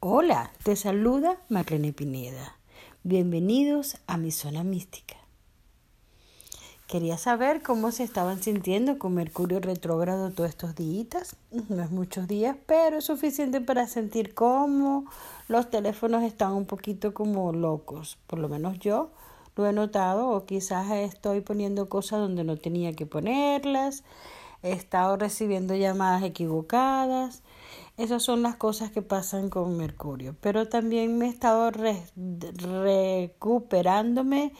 Hola, te saluda Marlene Pineda. Bienvenidos a mi zona mística. Quería saber cómo se estaban sintiendo con Mercurio retrógrado todos estos días. No es muchos días, pero es suficiente para sentir cómo los teléfonos están un poquito como locos. Por lo menos yo lo he notado o quizás estoy poniendo cosas donde no tenía que ponerlas. He estado recibiendo llamadas equivocadas esas son las cosas que pasan con Mercurio. Pero también me he estado recuperándome,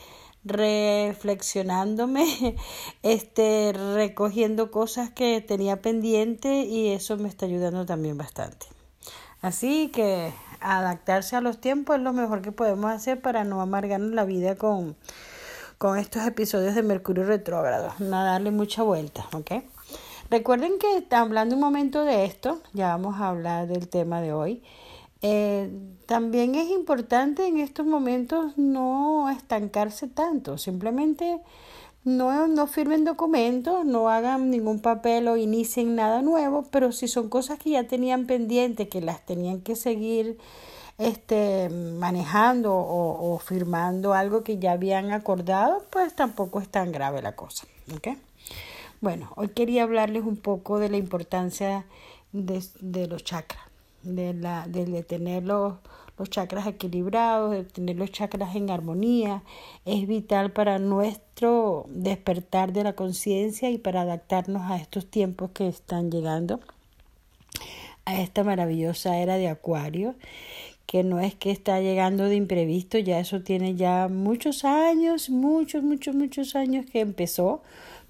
reflexionándome, este, recogiendo cosas que tenía pendiente y eso me está ayudando también bastante. Así que adaptarse a los tiempos es lo mejor que podemos hacer para no amargarnos la vida con, con estos episodios de Mercurio retrógrado. No darle mucha vuelta, ¿ok? Recuerden que hablando un momento de esto, ya vamos a hablar del tema de hoy. Eh, también es importante en estos momentos no estancarse tanto, simplemente no, no firmen documentos, no hagan ningún papel o inicien nada nuevo, pero si son cosas que ya tenían pendiente, que las tenían que seguir este, manejando o, o firmando algo que ya habían acordado, pues tampoco es tan grave la cosa. ¿okay? Bueno, hoy quería hablarles un poco de la importancia de, los chakras, de, la, de, tener los, los chakras equilibrados, de tener los chakras en armonía. Es vital para nuestro despertar de la conciencia y para adaptarnos a estos tiempos que están llegando, a esta maravillosa era de Acuario que no es que está llegando de imprevisto, ya eso tiene ya muchos años, muchos, muchos, muchos años que empezó,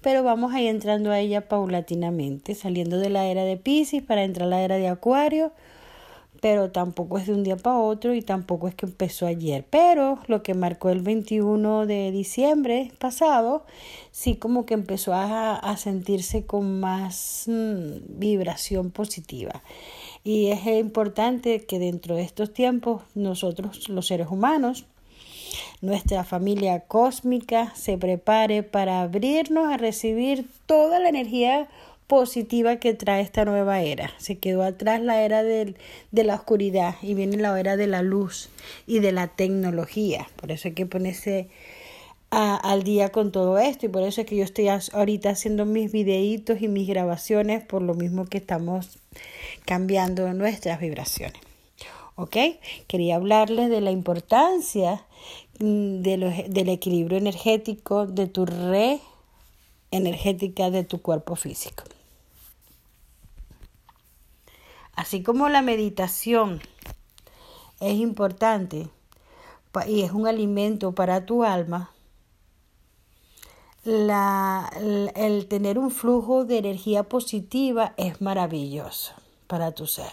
pero vamos a ir entrando a ella paulatinamente, saliendo de la era de Pisces para entrar a la era de Acuario, pero tampoco es de un día para otro y tampoco es que empezó ayer, pero lo que marcó el 21 de diciembre pasado, sí como que empezó a, a sentirse con más mm, vibración positiva. Y es importante que dentro de estos tiempos nosotros los seres humanos nuestra familia cósmica se prepare para abrirnos a recibir toda la energía positiva que trae esta nueva era. Se quedó atrás la era de, de la oscuridad y viene la era de la luz y de la tecnología. Por eso hay que ponerse al día con todo esto y por eso es que yo estoy ahorita haciendo mis videitos y mis grabaciones por lo mismo que estamos cambiando nuestras vibraciones. ¿Ok? Quería hablarles de la importancia De del equilibrio energético de tu red energética de tu cuerpo físico. Así como la meditación es importante y es un alimento para tu alma, la, el tener un flujo de energía positiva es maravilloso para tu ser.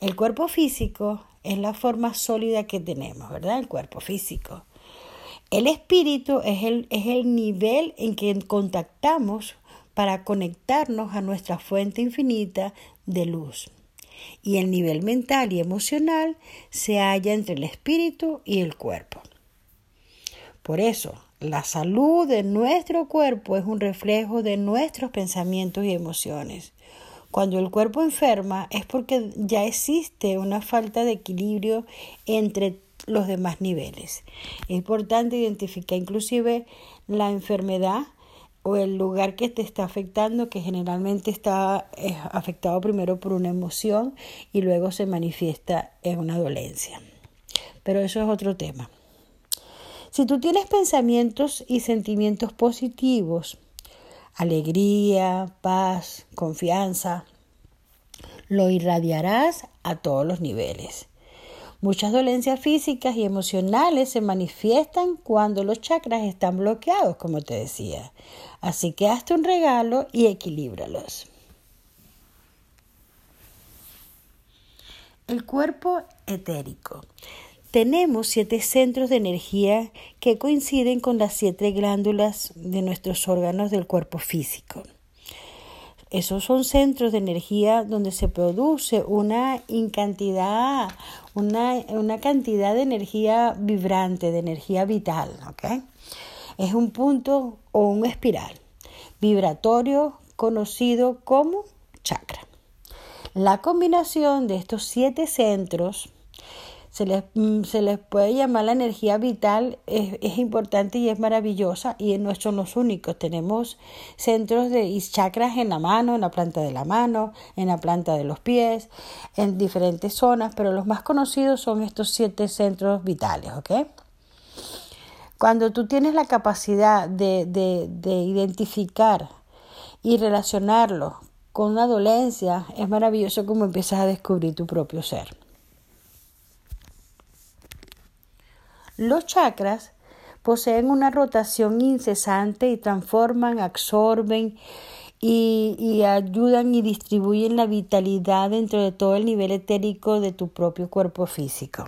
El cuerpo físico es la forma sólida que tenemos, ¿verdad? El cuerpo físico. El espíritu es el, es el nivel en que contactamos para conectarnos a nuestra fuente infinita de luz. Y el nivel mental y emocional se halla entre el espíritu y el cuerpo. Por eso, la salud de nuestro cuerpo es un reflejo de nuestros pensamientos y emociones. Cuando el cuerpo enferma es porque ya existe una falta de equilibrio entre los demás niveles. Es importante identificar inclusive la enfermedad o el lugar que te está afectando, que generalmente está eh, afectado primero por una emoción y luego se manifiesta en una dolencia. Pero eso es otro tema. Si tú tienes pensamientos y sentimientos positivos, alegría, paz, confianza. Lo irradiarás a todos los niveles. Muchas dolencias físicas y emocionales se manifiestan cuando los chakras están bloqueados, como te decía. Así que hazte un regalo y equilíbralos. El cuerpo etérico. Tenemos siete centros de energía que coinciden con las siete glándulas de nuestros órganos del cuerpo físico. Esos son centros de energía donde se produce una cantidad, una, una cantidad de energía vibrante, de energía vital. Es un punto o un espiral vibratorio conocido como chakra. La combinación de estos siete centros se les, mm, se les puede llamar la energía vital, es, es, importante y es maravillosa y no son los únicos. Tenemos centros de chakras en la mano, en la planta de la mano, en la planta de los pies, en diferentes zonas, pero los más conocidos son estos siete centros vitales, ¿ok? Cuando tú tienes la capacidad de, de, de identificar y relacionarlo con una dolencia, es maravilloso como empiezas a descubrir tu propio ser. Los chakras poseen una rotación incesante y transforman, absorben y, ayudan y distribuyen la vitalidad dentro de todo el nivel etérico de tu propio cuerpo físico.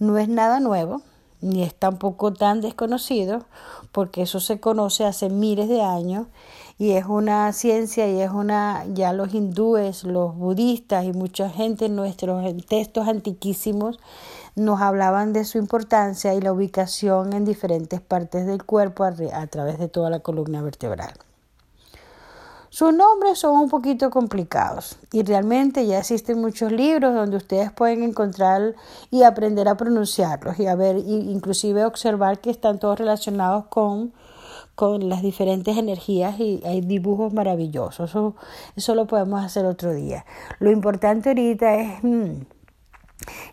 No es nada nuevo, ni es tampoco tan desconocido, porque eso se conoce hace miles de años y es una ciencia y es una, ya los hindúes, los budistas y mucha gente en nuestros textos antiquísimos nos hablaban de su importancia y la ubicación en diferentes partes del cuerpo a, través de toda la columna vertebral. Sus nombres son un poquito complicados y realmente ya existen muchos libros donde ustedes pueden encontrar y aprender a pronunciarlos y a ver, inclusive observar que están todos relacionados con, con las diferentes energías y hay dibujos maravillosos. Eso, eso lo podemos hacer otro día. Lo importante ahorita es... Hmm,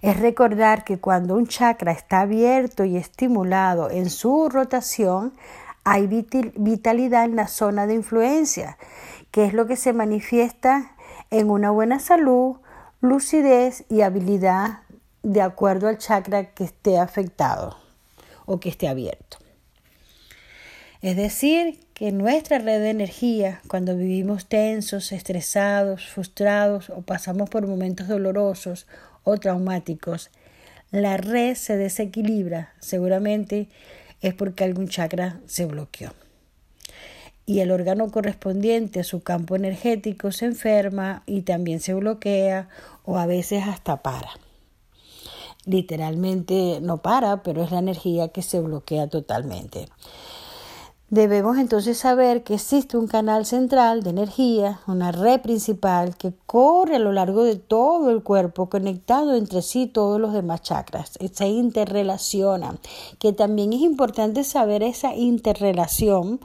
es recordar que cuando un chakra está abierto y estimulado en su rotación, hay vitalidad en la zona de influencia, que es lo que se manifiesta en una buena salud, lucidez y habilidad de acuerdo al chakra que esté afectado o que esté abierto. Es decir, que nuestra red de energía, cuando vivimos tensos, estresados, frustrados o pasamos por momentos dolorosos traumáticos, la red se desequilibra, seguramente es porque algún chakra se bloqueó. Y el órgano correspondiente a su campo energético se enferma y también se bloquea o a veces hasta para. Literalmente no para, pero es la energía que se bloquea totalmente. Debemos entonces saber que existe un canal central de energía, una red principal que corre a lo largo de todo el cuerpo, conectado entre sí todos los demás chakras, se interrelacionan, que también es importante saber esa interrelación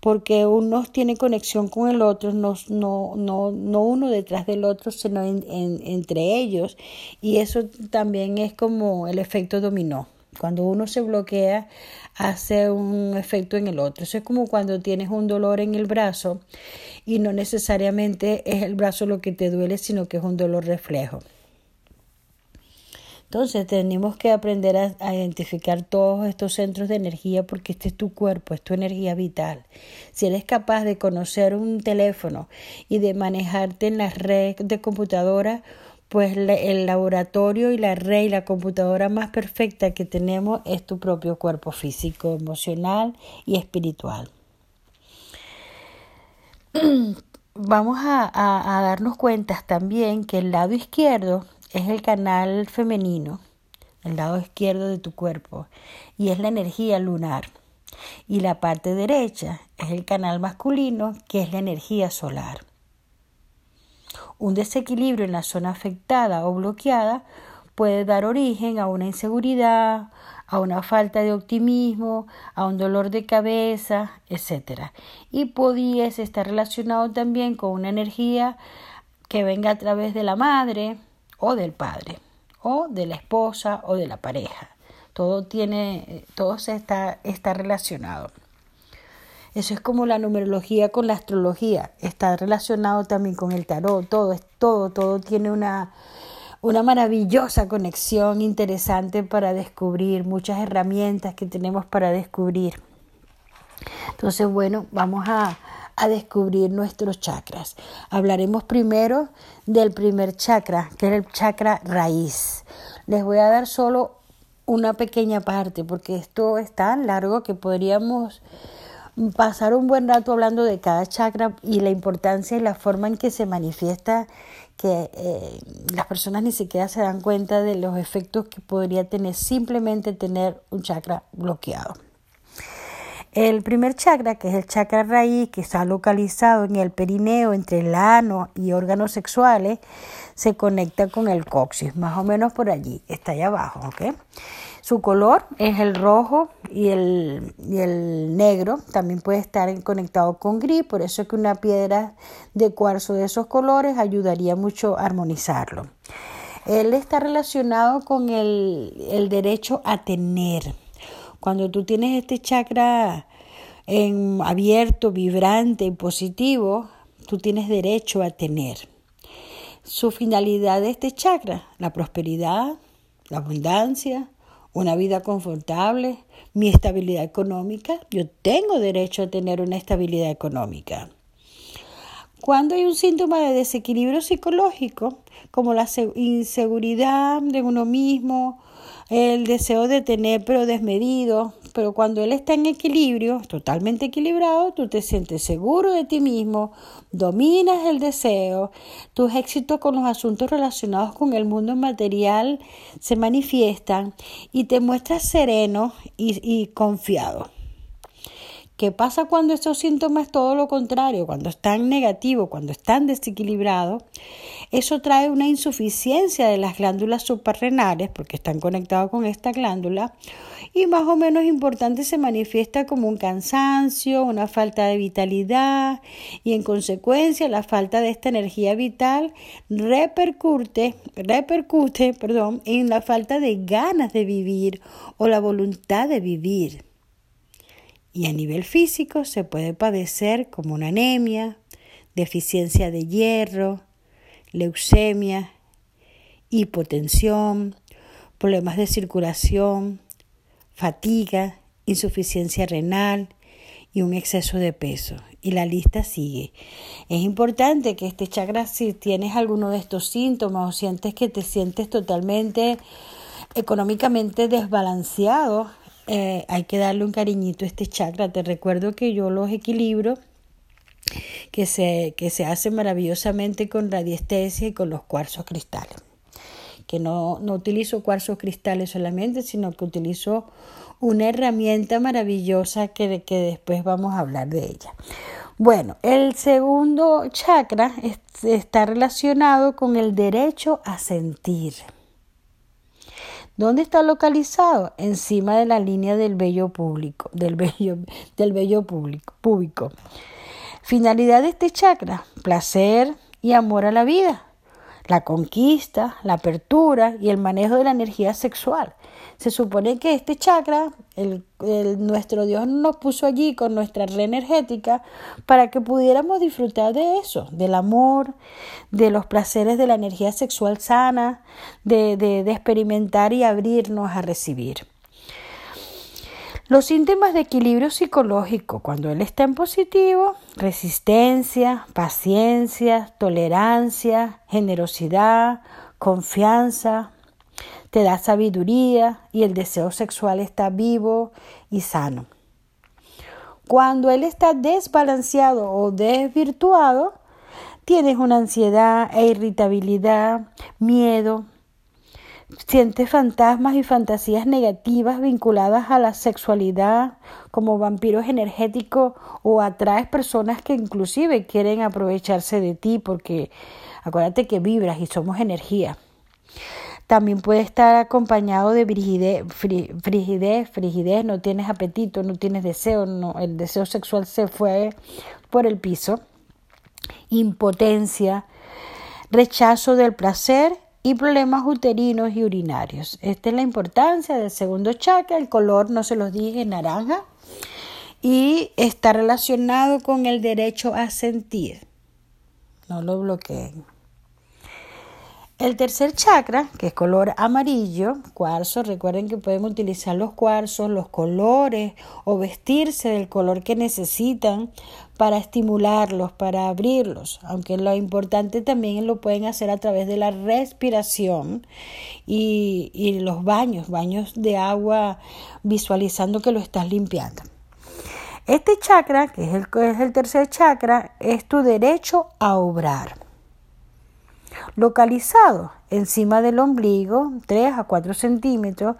porque uno tiene conexión con el otro, no, no, no, no uno detrás del otro, sino entre ellos, y eso también es como el efecto dominó. Cuando uno se bloquea, hace un efecto en el otro. Eso es como cuando tienes un dolor en el brazo y no necesariamente es el brazo lo que te duele, sino que es un dolor reflejo. Entonces tenemos que aprender a, identificar todos estos centros de energía porque este es tu cuerpo, es tu energía vital. Si eres capaz de conocer un teléfono y de manejarte en las redes de computadora, pues el laboratorio y la red y la computadora más perfecta que tenemos es tu propio cuerpo físico, emocional y espiritual. Vamos a, a, darnos cuenta también que el lado izquierdo es el canal femenino, el lado izquierdo de tu cuerpo, y es la energía lunar. Y la parte derecha es el canal masculino, que es la energía solar. Un desequilibrio en la zona afectada o bloqueada puede dar origen a una inseguridad, a una falta de optimismo, a un dolor de cabeza, etc. Y pudiese estar relacionado también con una energía que venga a través de la madre o del padre, o de la esposa o de la pareja. Todo tiene, todo está, está relacionado. Eso es como la numerología con la astrología. Está relacionado también con el tarot. Todo, es todo, todo tiene una, una maravillosa conexión interesante para descubrir, muchas herramientas que tenemos para descubrir. Entonces, bueno, vamos a, a descubrir nuestros chakras. Hablaremos primero del primer chakra, que es el chakra raíz. Les voy a dar solo una pequeña parte, porque esto es tan largo que podríamos pasar un buen rato hablando de cada chakra y la importancia y la forma en que se manifiesta que eh, las personas ni siquiera se dan cuenta de los efectos que podría tener simplemente tener un chakra bloqueado. El primer chakra, que es el chakra raíz, que está localizado en el perineo entre el ano y órganos sexuales, se conecta con el coxis, más o menos por allí, está allá abajo, ¿ok? Su color es el rojo y el, y el negro, también puede estar conectado con gris, por eso que una piedra de cuarzo de esos colores ayudaría mucho a armonizarlo. Él está relacionado con el, el derecho a tener, cuando tú tienes este chakra en abierto, vibrante y positivo, tú tienes derecho a tener. Su finalidad de este chakra, la prosperidad, la abundancia, una vida confortable, mi estabilidad económica. Yo tengo derecho a tener una estabilidad económica. Cuando hay un síntoma de desequilibrio psicológico, como la inseguridad de uno mismo, el deseo de tener pero desmedido, pero cuando él está en equilibrio, totalmente equilibrado, tú te sientes seguro de ti mismo, dominas el deseo, tus éxitos con los asuntos relacionados con el mundo material se manifiestan y te muestras sereno y, y confiado. ¿Qué pasa cuando estos síntomas todo lo contrario? Cuando están negativos, cuando están desequilibrados, eso trae una insuficiencia de las glándulas suprarrenales, porque están conectados con esta glándula, y más o menos importante se manifiesta como un cansancio, una falta de vitalidad, y en consecuencia la falta de esta energía vital repercute, repercute perdón, en la falta de ganas de vivir o la voluntad de vivir y a nivel físico se puede padecer como una anemia, deficiencia de hierro, leucemia, hipotensión, problemas de circulación, fatiga, insuficiencia renal y un exceso de peso. Y la lista sigue. Es importante que este chakra, si tienes alguno de estos síntomas o sientes que te sientes totalmente económicamente desbalanceado, eh, hay que darle un cariñito a este chakra. Te recuerdo que yo los equilibro, que se, que se hace maravillosamente con radiestesia y con los cuarzos cristales. Que no, no utilizo cuarzos cristales solamente, sino que utilizo una herramienta maravillosa que, que después vamos a hablar de ella. Bueno, el segundo chakra está relacionado con el derecho a sentir. ¿Dónde está localizado? Encima de la línea del vello público, del vello, del público, público. Finalidad de este chakra, placer y amor a la vida la conquista, la apertura y el manejo de la energía sexual. Se supone que este chakra, el, nuestro Dios nos puso allí con nuestra red energética para que pudiéramos disfrutar de eso, del amor, de los placeres de la energía sexual sana, de, de, de experimentar y abrirnos a recibir. Los síntomas de equilibrio psicológico, cuando él está en positivo, resistencia, paciencia, tolerancia, generosidad, confianza, te da sabiduría y el deseo sexual está vivo y sano. Cuando él está desbalanceado o desvirtuado, tienes una ansiedad e irritabilidad, miedo, Sientes fantasmas y fantasías negativas vinculadas a la sexualidad como vampiros energéticos o atraes personas que inclusive quieren aprovecharse de ti porque acuérdate que vibras y somos energía. También puede estar acompañado de frigidez, frigidez, frigidez, no tienes apetito, no tienes deseo, el deseo sexual se fue por el piso, impotencia, rechazo del placer y problemas uterinos y urinarios. Esta es la importancia del segundo chakra. El color, no se los dije, naranja. Y está relacionado con el derecho a sentir. No lo bloqueen. El tercer chakra, que es color amarillo, cuarzo, recuerden que pueden utilizar los cuarzos, los colores o vestirse del color que necesitan para estimularlos, para abrirlos, aunque lo importante también lo pueden hacer a través de la respiración y, los baños, baños de agua visualizando que lo estás limpiando. Este chakra, que es el, es el tercer chakra, es tu derecho a obrar localizado encima del ombligo, 3 a 4 centímetros,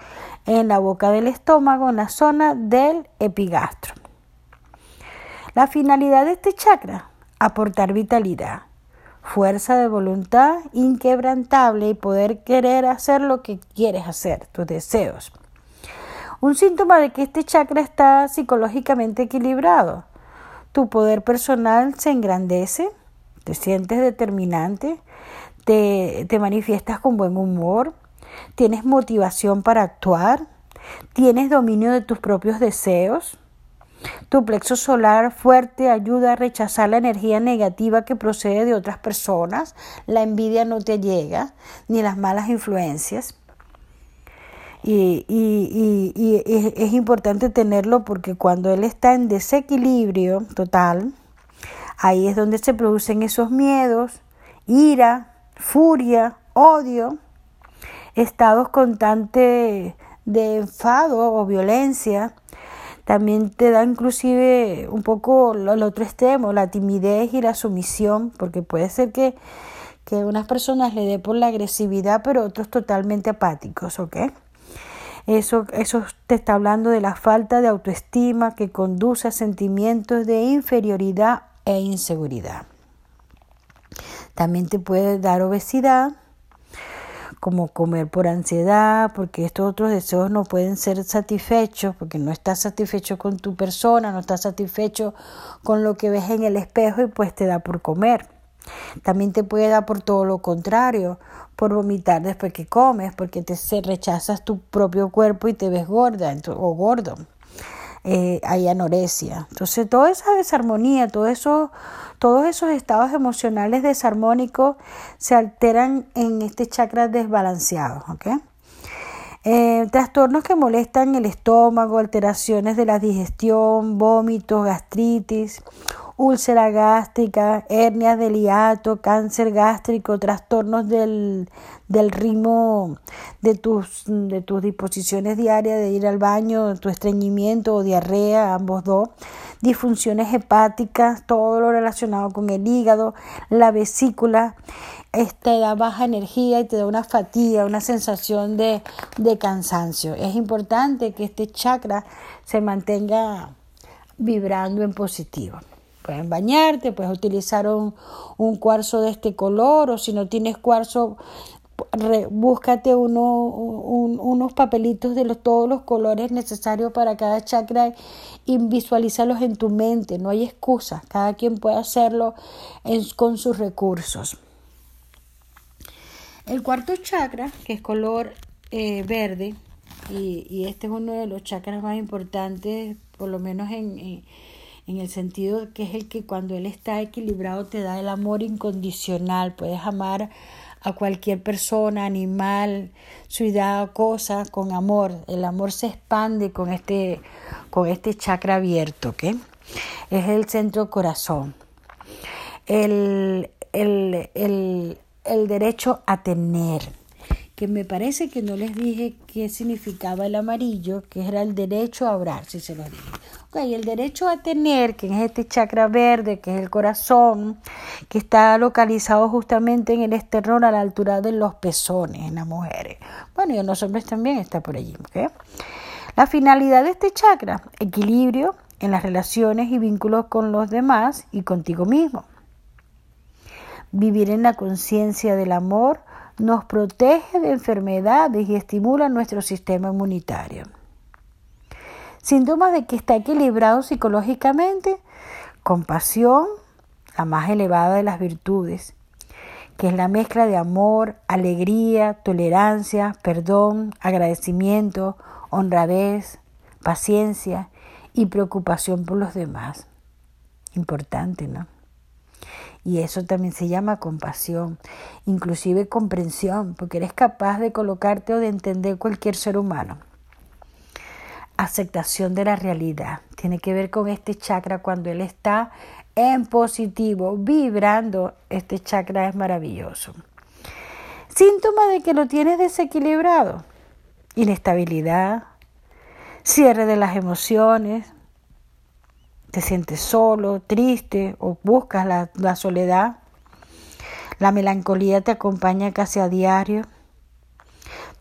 en la boca del estómago, en la zona del epigastro. La finalidad de este chakra, aportar vitalidad, fuerza de voluntad inquebrantable y poder querer hacer lo que quieres hacer, tus deseos. Un síntoma de que este chakra está psicológicamente equilibrado. Tu poder personal se engrandece, te sientes determinante, te, manifiestas con buen humor, tienes motivación para actuar, tienes dominio de tus propios deseos, tu plexo solar fuerte ayuda a rechazar la energía negativa que procede de otras personas. La envidia no te llega, ni las malas influencias. Y, es importante tenerlo porque cuando él está en desequilibrio total, ahí es donde se producen esos miedos, ira, furia, odio, estados constantes de enfado o violencia, también te da inclusive un poco el otro extremo, la timidez y la sumisión, porque puede ser que, que unas personas le dé por la agresividad, pero otros totalmente apáticos, ¿ok? Eso, eso te está hablando de la falta de autoestima que conduce a sentimientos de inferioridad e inseguridad. También te puede dar obesidad, como comer por ansiedad, porque estos otros deseos no pueden ser satisfechos, porque no estás satisfecho con tu persona, no estás satisfecho con lo que ves en el espejo y pues te da por comer. También te puede dar por todo lo contrario, por vomitar después que comes, porque te rechazas tu propio cuerpo y te ves gorda o gordo. Eh, hay anorexia. Entonces, toda esa desarmonía, todo eso, todos esos estados emocionales desarmónicos se alteran en este chakra desbalanceado. Eh, trastornos que molestan el estómago, alteraciones de la digestión, vómitos, gastritis, úlcera gástrica, hernias del hiato, cáncer gástrico, trastornos del, del ritmo de tus, de tus disposiciones diarias de ir al baño, tu estreñimiento o diarrea, ambos dos, disfunciones hepáticas, todo lo relacionado con el hígado, la vesícula, te da baja energía y te da una fatiga, una sensación de, de cansancio. Es importante que este chakra se mantenga vibrando en positivo. Puedes bañarte, puedes utilizar un, un cuarzo de este color o si no tienes cuarzo, búscate uno, unos papelitos de los, todos los colores necesarios para cada chakra y visualízalos en tu mente. No hay excusa, cada quien puede hacerlo con sus recursos. El cuarto chakra, que es color eh, verde, y, y, este es uno de los chakras más importantes, por lo menos en en el sentido que es el que cuando él está equilibrado te da el amor incondicional, puedes amar a cualquier persona, animal, ciudad cosa con amor. El amor se expande con este, con este chakra abierto, ¿ok? Es el centro corazón. El, el, el, el derecho a tener que me parece que no les dije qué significaba el amarillo, que era el derecho a orar, si se lo dije. Ok, el derecho a tener, que es este chakra verde, que es el corazón, que está localizado justamente en el esternón a la altura de los pezones en las mujeres. Bueno, y en los hombres también está por allí. ¿okay? La finalidad de este chakra, equilibrio en las relaciones y vínculos con los demás y contigo mismo. Vivir en la conciencia del amor, nos protege de enfermedades y estimula nuestro sistema inmunitario. Síntomas de que está equilibrado psicológicamente, compasión, la más elevada de las virtudes, que es la mezcla de amor, alegría, tolerancia, perdón, agradecimiento, honradez, paciencia y preocupación por los demás. Importante, ¿no? Y eso también se llama compasión, inclusive comprensión, porque eres capaz de colocarte o de entender cualquier ser humano. Aceptación de la realidad. Tiene que ver con este chakra cuando él está en positivo, vibrando. Este chakra es maravilloso. Síntoma de que lo tienes desequilibrado. Inestabilidad, cierre de las emociones, te sientes solo, triste o buscas la, soledad. La melancolía te acompaña casi a diario.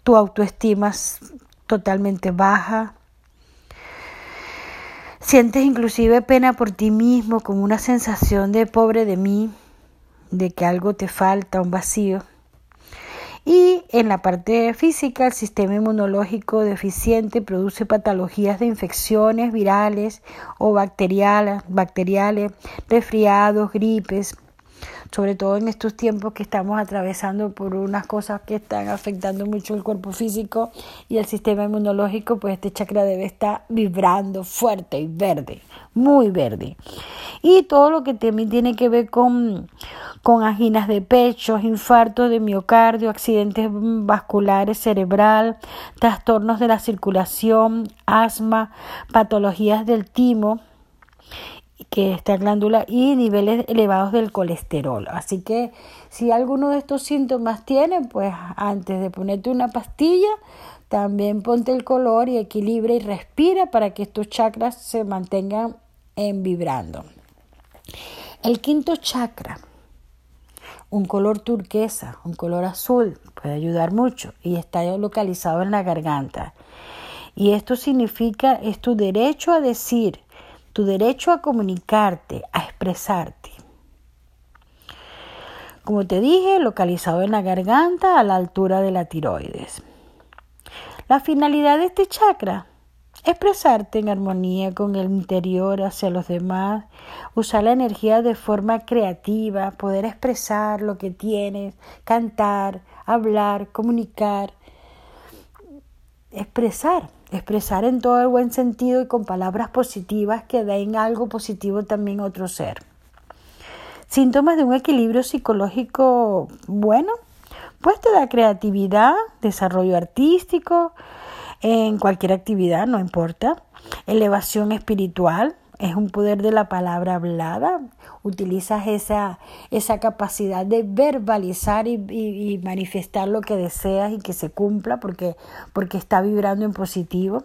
Tu autoestima es totalmente baja. Sientes inclusive pena por ti mismo, como una sensación de pobre de mí, de que algo te falta, un vacío. Y en la parte física, el sistema inmunológico deficiente produce patologías de infecciones virales o bacteriales, bacteriales resfriados, gripes, sobre todo en estos tiempos que estamos atravesando por unas cosas que están afectando mucho el cuerpo físico y el sistema inmunológico, pues este chakra debe estar vibrando fuerte y verde, muy verde. Y todo lo que también tiene que ver con, con anginas de pecho, infartos de miocardio, accidentes vasculares cerebral, trastornos de la circulación, asma, patologías del timo que esta glándula y niveles elevados del colesterol. Así que si alguno de estos síntomas tiene, pues antes de ponerte una pastilla, también ponte el color y equilibra y respira para que estos chakras se mantengan en vibrando. El quinto chakra, un color turquesa, un color azul, puede ayudar mucho y está localizado en la garganta. Y esto significa, es tu derecho a decir, tu derecho a comunicarte, a expresarte. Como te dije, localizado en la garganta a la altura de la tiroides. La finalidad de este chakra, expresarte en armonía con el interior hacia los demás, usar la energía de forma creativa, poder expresar lo que tienes, cantar, hablar, comunicar, expresar expresar en todo el buen sentido y con palabras positivas que den algo positivo también a otro ser. Síntomas de un equilibrio psicológico bueno, pues te da creatividad, desarrollo artístico, en cualquier actividad, no importa. Elevación espiritual, es un poder de la palabra hablada. Utilizas esa, esa capacidad de verbalizar y, manifestar lo que deseas y que se cumpla porque, porque está vibrando en positivo.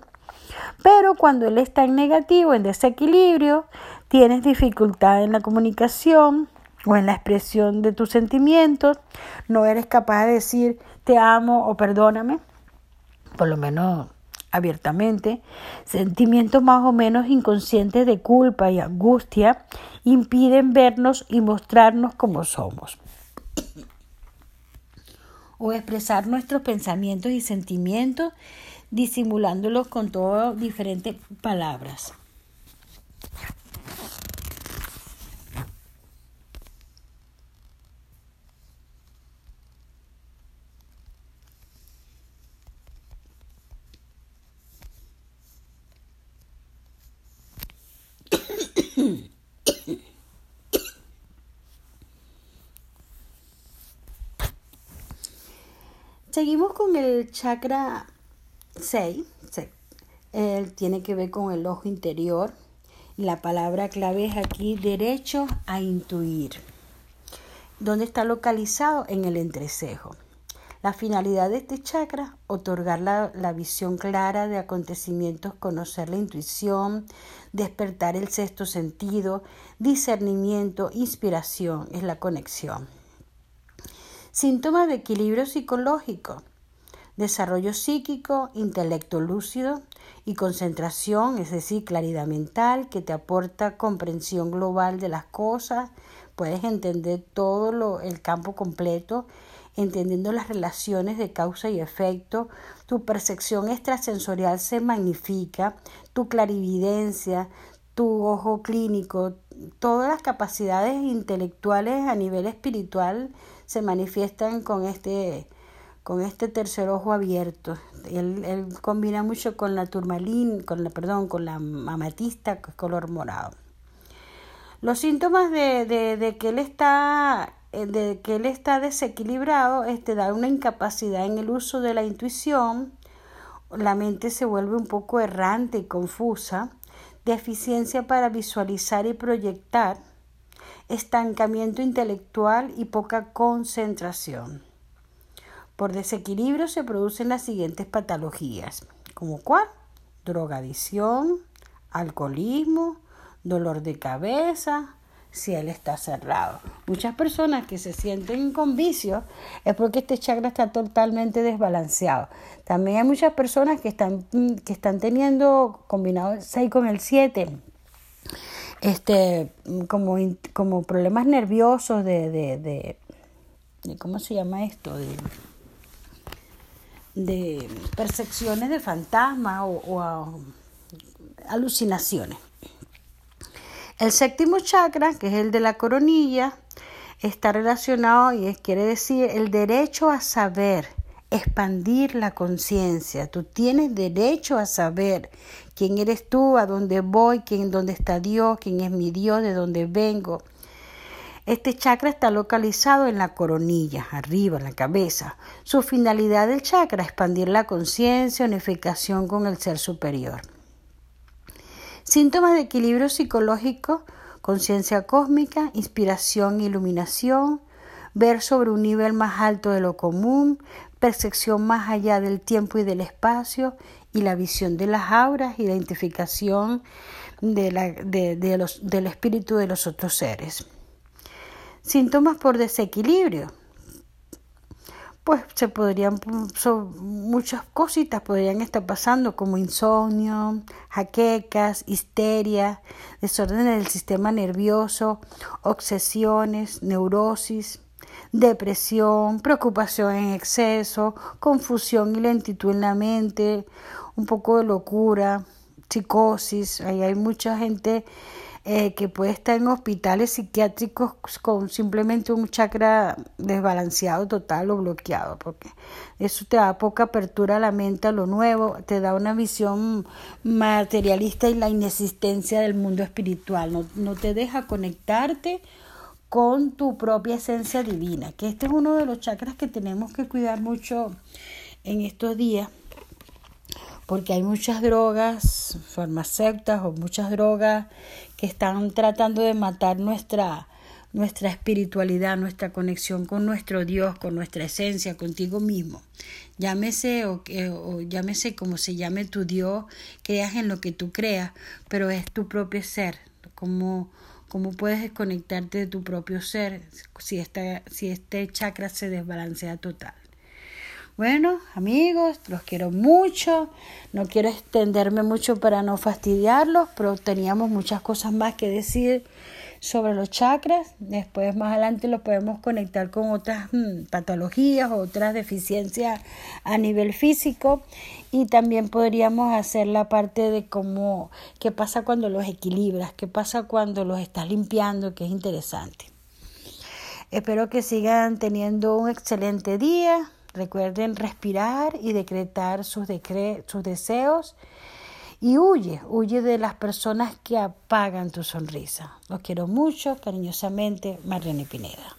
Pero cuando él está en negativo, en desequilibrio, tienes dificultad en la comunicación o en la expresión de tus sentimientos, no eres capaz de decir te amo o perdóname, por lo menos abiertamente, sentimientos más o menos inconscientes de culpa y angustia impiden vernos y mostrarnos como somos. O expresar nuestros pensamientos y sentimientos disimulándolos con todas diferentes palabras. Seguimos con el chakra 6. Él tiene que ver con el ojo interior. La palabra clave es aquí derecho a intuir. ¿Dónde está localizado? En el entrecejo. La finalidad de este chakra, otorgar la, la, visión clara de acontecimientos, conocer la intuición, despertar el sexto sentido, discernimiento, inspiración, es la conexión. Síntomas de equilibrio psicológico, desarrollo psíquico, intelecto lúcido y concentración, es decir, claridad mental que te aporta comprensión global de las cosas, puedes entender todo el campo completo, entendiendo las relaciones de causa y efecto, tu percepción extrasensorial se magnifica, tu clarividencia, tu ojo clínico, todas las capacidades intelectuales a nivel espiritual se manifiestan con este, con este tercer ojo abierto. Él, él combina mucho con la turmalín, con la, perdón, con la amatista, que es color morado. Los síntomas de, de, de que él está eh, de que él está desequilibrado este da una incapacidad en el uso de la intuición, la mente se vuelve un poco errante y confusa, deficiencia para visualizar y proyectar, estancamiento intelectual y poca concentración. Por desequilibrio se producen las siguientes patologías, como cuál? Drogadicción, alcoholismo, dolor de cabeza, si él está cerrado. Muchas personas que se sienten con vicios es porque este chakra está totalmente desbalanceado. También hay muchas personas que están, que están teniendo combinado el 6 con el 7 este, como, como problemas nerviosos de, de, de, ¿cómo se llama esto? De, percepciones de fantasmas o, o alucinaciones. El séptimo chakra, que es el de la coronilla, está relacionado y quiere decir el derecho a saber, expandir la conciencia. Tú tienes derecho a saber quién eres tú, a dónde voy, quién, dónde está Dios, quién es mi Dios, de dónde vengo. Este chakra está localizado en la coronilla, arriba, en la cabeza. Su finalidad del chakra es expandir la conciencia, unificación con el ser superior. Síntomas de equilibrio psicológico, conciencia cósmica, inspiración, iluminación, ver sobre un nivel más alto de lo común, percepción más allá del tiempo y del espacio y la visión de las auras, identificación de la, de, los, del espíritu de los otros seres. Síntomas por desequilibrio, pues se podrían, muchas cositas podrían estar pasando como insomnio, jaquecas, histeria, desorden del sistema nervioso, obsesiones, neurosis, depresión, preocupación en exceso, confusión y lentitud en la mente, un poco de locura, psicosis, ahí hay mucha gente eh, que puede estar en hospitales psiquiátricos con simplemente un chakra desbalanceado total o bloqueado, porque eso te da poca apertura a la mente a lo nuevo, te da una visión materialista y la inexistencia del mundo espiritual, no, no te deja conectarte con tu propia esencia divina, que este es uno de los chakras que tenemos que cuidar mucho en estos días porque hay muchas drogas farmacéuticas o muchas drogas que están tratando de matar nuestra nuestra espiritualidad, nuestra conexión con nuestro Dios, con nuestra esencia, contigo mismo. Llámese o, o llámese como se llame tu Dios, creas en lo que tú creas, pero es tu propio ser. ¿Cómo, cómo puedes desconectarte de tu propio ser si, esta, si este chakra se desbalancea total? Bueno, amigos, los quiero mucho. No quiero extenderme mucho para no fastidiarlos, pero teníamos muchas cosas más que decir sobre los chakras. Después, más adelante, los podemos conectar con otras mm, patologías, otras deficiencias a nivel físico. Y también podríamos hacer la parte de cómo, qué pasa cuando los equilibras, qué pasa cuando los estás limpiando, que es interesante. Espero que sigan teniendo un excelente día Recuerden respirar y decretar sus, sus deseos y huye, huye de las personas que apagan tu sonrisa. Los quiero mucho, cariñosamente, Mariana Pineda.